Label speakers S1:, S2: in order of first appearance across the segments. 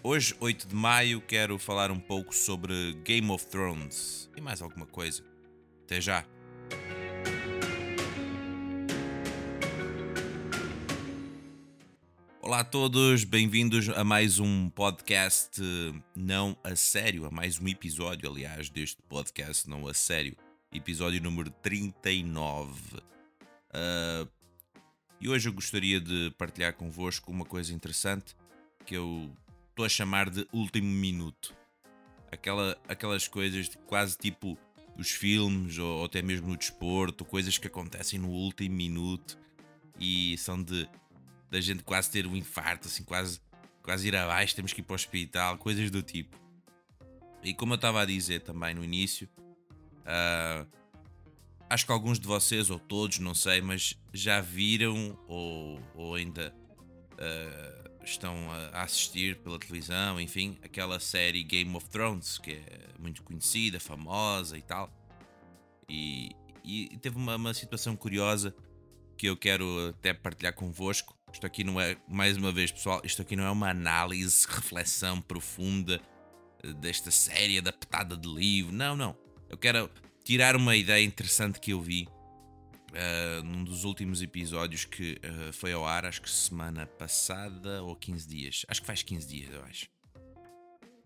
S1: Hoje, 8 de maio, quero falar um pouco sobre Game of Thrones e mais alguma coisa. Até já! Olá a todos, bem-vindos a mais um podcast não a sério, a mais um episódio, aliás, deste podcast não a sério, episódio número 39. Uh, e hoje eu gostaria de partilhar convosco uma coisa interessante que eu estou a chamar de último minuto. Aquela, aquelas coisas quase tipo os filmes ou, ou até mesmo no desporto, coisas que acontecem no último minuto e são de da gente quase ter um infarto, assim, quase, quase ir abaixo, temos que ir para o hospital, coisas do tipo. E como eu estava a dizer também no início, uh, acho que alguns de vocês, ou todos, não sei, mas já viram ou, ou ainda uh, estão a assistir pela televisão, enfim, aquela série Game of Thrones, que é muito conhecida, famosa e tal. E, e teve uma, uma situação curiosa que eu quero até partilhar convosco. Isto aqui não é, mais uma vez, pessoal, isto aqui não é uma análise, reflexão profunda eh, desta série adaptada de livro. Não, não. Eu quero tirar uma ideia interessante que eu vi uh, num dos últimos episódios que uh, foi ao ar, acho que semana passada ou 15 dias. Acho que faz 15 dias, eu acho.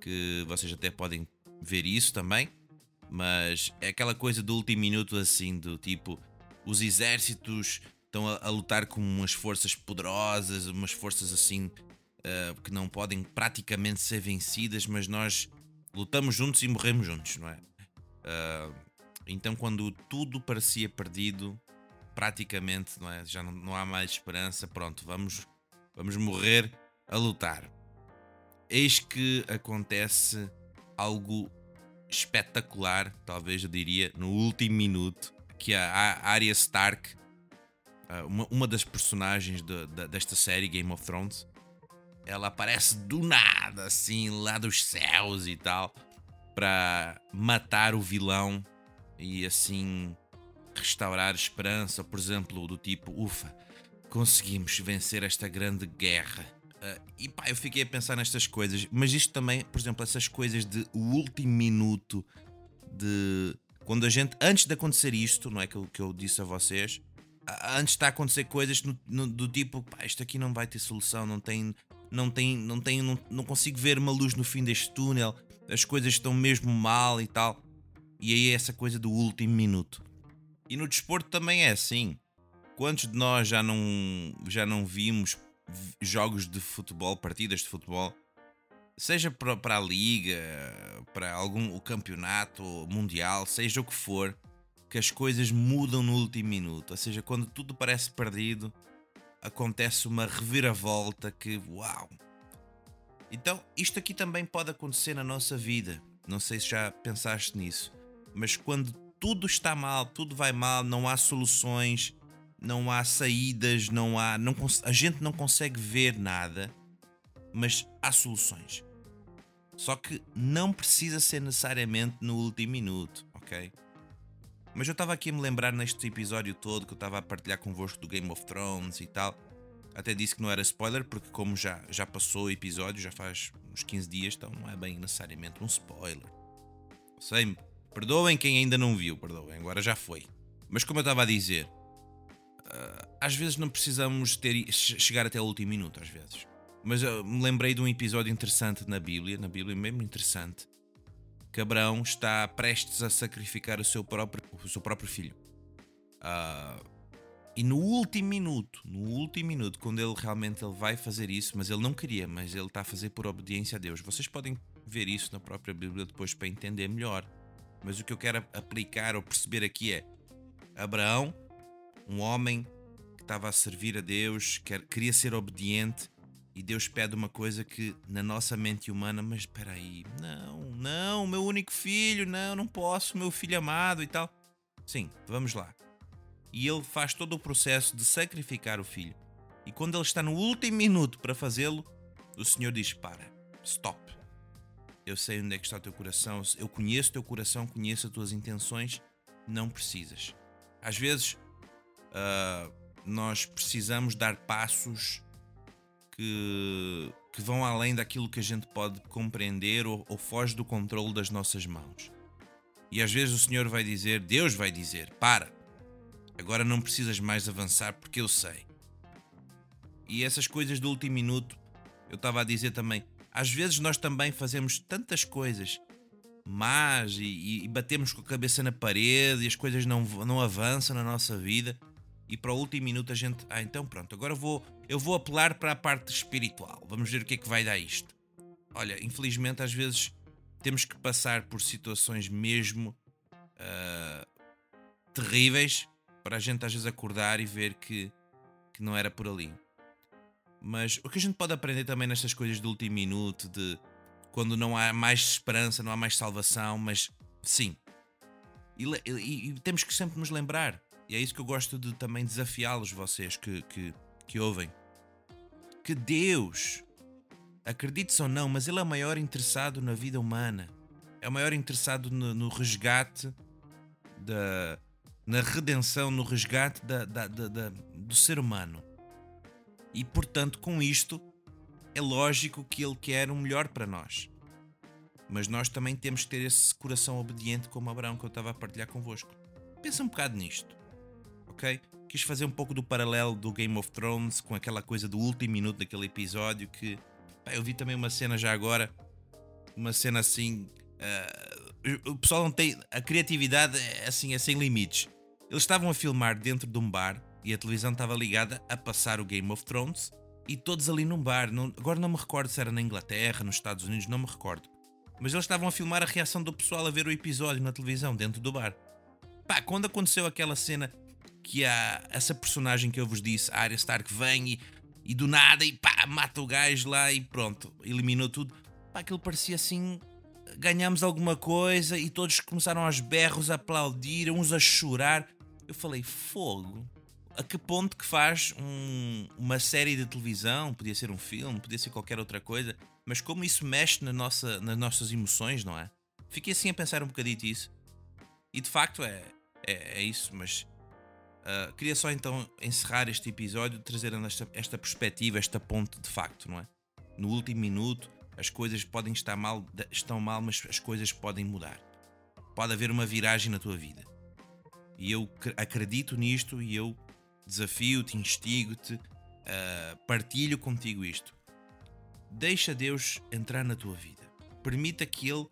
S1: Que vocês até podem ver isso também. Mas é aquela coisa do último minuto assim, do tipo, os exércitos estão a, a, lutar com umas forças poderosas, umas forças assim uh, que não podem praticamente ser vencidas, mas nós lutamos juntos e morremos juntos, não é? Uh, então, quando tudo parecia perdido, praticamente, não é? Já não, não há mais esperança, pronto, vamos, vamos morrer a lutar. Eis que acontece algo espetacular, talvez eu diria, no último minuto, que a Arya Stark uma, uma das personagens de, de, desta série Game of Thrones, ela aparece do nada, assim, lá dos céus e tal, para matar o vilão e assim restaurar esperança, por exemplo, do tipo, ufa, conseguimos vencer esta grande guerra. Uh, e pá, eu fiquei a pensar nestas coisas, mas isto também, por exemplo, essas coisas de o último minuto de quando a gente, antes de acontecer isto, não é que que eu disse a vocês, antes está a acontecer coisas no, no, do tipo, pá, isto aqui não vai ter solução, não tem, não tem, não tem, não, não consigo ver uma luz no fim deste túnel, as coisas estão mesmo mal e tal. E aí é essa coisa do último minuto. E no desporto também é assim. Quantos de nós já não, já não vimos jogos de futebol, partidas de futebol, seja para, para a liga, para algum o campeonato mundial, seja o que for, que as coisas mudam no último minuto. Ou seja, quando tudo parece perdido, acontece uma reviravolta que, uau! Então, isto aqui também pode acontecer na nossa vida. Não sei se já pensaste nisso, mas quando tudo está mal, tudo vai mal, não há soluções, não há saídas, não há, não, a gente não consegue ver nada, mas há soluções. Só que não precisa ser necessariamente no último minuto, ok? Mas eu estava aqui a me lembrar neste episódio todo que eu estava a partilhar convosco do Game of Thrones e tal. Até disse que não era spoiler, porque como já, já passou o episódio, já faz uns 15 dias, então não é bem necessariamente um spoiler. Sei, perdoem quem ainda não viu, perdoem, agora já foi. Mas como eu estava a dizer, uh, às vezes não precisamos ter, chegar até o último minuto, às vezes. Mas eu me lembrei de um episódio interessante na Bíblia, na Bíblia mesmo interessante, que Abraão está prestes a sacrificar o seu próprio, o seu próprio filho. Uh, e no último minuto, no último minuto, quando ele realmente ele vai fazer isso, mas ele não queria, mas ele está a fazer por obediência a Deus. Vocês podem ver isso na própria Bíblia depois para entender melhor. Mas o que eu quero aplicar ou perceber aqui é Abraão, um homem que estava a servir a Deus, quer, queria ser obediente e Deus pede uma coisa que na nossa mente humana, mas espera aí, não, não, meu único filho, não, não posso, meu filho amado e tal. Sim, vamos lá. E ele faz todo o processo de sacrificar o filho. E quando ele está no último minuto para fazê-lo, o Senhor diz: Para, stop. Eu sei onde é que está o teu coração, eu conheço o teu coração, conheço as tuas intenções, não precisas. Às vezes, uh, nós precisamos dar passos que, que vão além daquilo que a gente pode compreender ou, ou foge do controle das nossas mãos. E às vezes o Senhor vai dizer, Deus vai dizer: Para, agora não precisas mais avançar porque eu sei. E essas coisas do último minuto, eu estava a dizer também, às vezes nós também fazemos tantas coisas más e, e, batemos com a cabeça na parede e as coisas não, não avançam na nossa vida e para o último minuto a gente, ah, então pronto, agora vou, eu vou apelar para a parte espiritual. Vamos ver o que é que vai dar isto. Olha, infelizmente às vezes temos que passar por situações mesmo uh, terríveis para a gente às vezes acordar e ver que, que não era por ali. Mas o que a gente pode aprender também nestas coisas do último minuto, de quando não há mais esperança, não há mais salvação, mas sim. E, e, e temos que sempre nos lembrar e é isso que eu gosto de também desafiá-los, vocês que, que, que ouvem. Que Deus, acredite ou não, mas Ele é o maior interessado na vida humana. É o maior interessado no, no resgate, da, na redenção, no resgate da, da, da, do ser humano. E portanto, com isto, é lógico que Ele quer o melhor para nós. Mas nós também temos que ter esse coração obediente como Abraão que eu estava a partilhar convosco. Pensa um bocado nisto ok? Quis fazer um pouco do paralelo do Game of Thrones com aquela coisa do último minuto daquele episódio que pá, eu vi também uma cena já agora, uma cena assim. Uh, o pessoal não tem. A criatividade é assim, é sem limites. Eles estavam a filmar dentro de um bar e a televisão estava ligada a passar o Game of Thrones e todos ali num bar. Não, agora não me recordo se era na Inglaterra, nos Estados Unidos, não me recordo. Mas eles estavam a filmar a reação do pessoal a ver o episódio na televisão, dentro do bar. Pá, quando aconteceu aquela cena que há essa personagem que eu vos disse, a Arya Stark, vem e, e do nada e pá, mata o gajo lá e pronto, eliminou tudo. Pá, aquilo parecia assim. Ganhamos alguma coisa e todos começaram aos berros a aplaudir, uns a chorar. Eu falei, fogo. A que ponto que faz um, uma série de televisão, podia ser um filme, podia ser qualquer outra coisa, mas como isso mexe na nossa, nas nossas emoções, não é? Fiquei assim a pensar um bocadito isso. E de facto é, é, é isso, mas Uh, queria só então encerrar este episódio trazendo esta, esta perspectiva, esta ponte de facto, não é? No último minuto, as coisas podem estar mal, estão mal, mas as coisas podem mudar. Pode haver uma viragem na tua vida. E eu acredito nisto e eu desafio-te, instigo-te, uh, partilho contigo isto. Deixa Deus entrar na tua vida. Permita que Ele uh,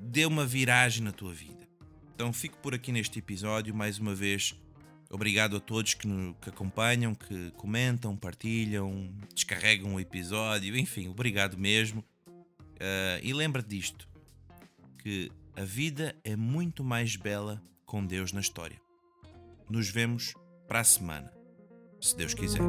S1: dê uma viragem na tua vida. Então fico por aqui neste episódio. Mais uma vez, obrigado a todos que, no, que acompanham, que comentam, partilham, descarregam o episódio. Enfim, obrigado mesmo. Uh, e lembra-te disto: que a vida é muito mais bela com Deus na história. Nos vemos para a semana, se Deus quiser.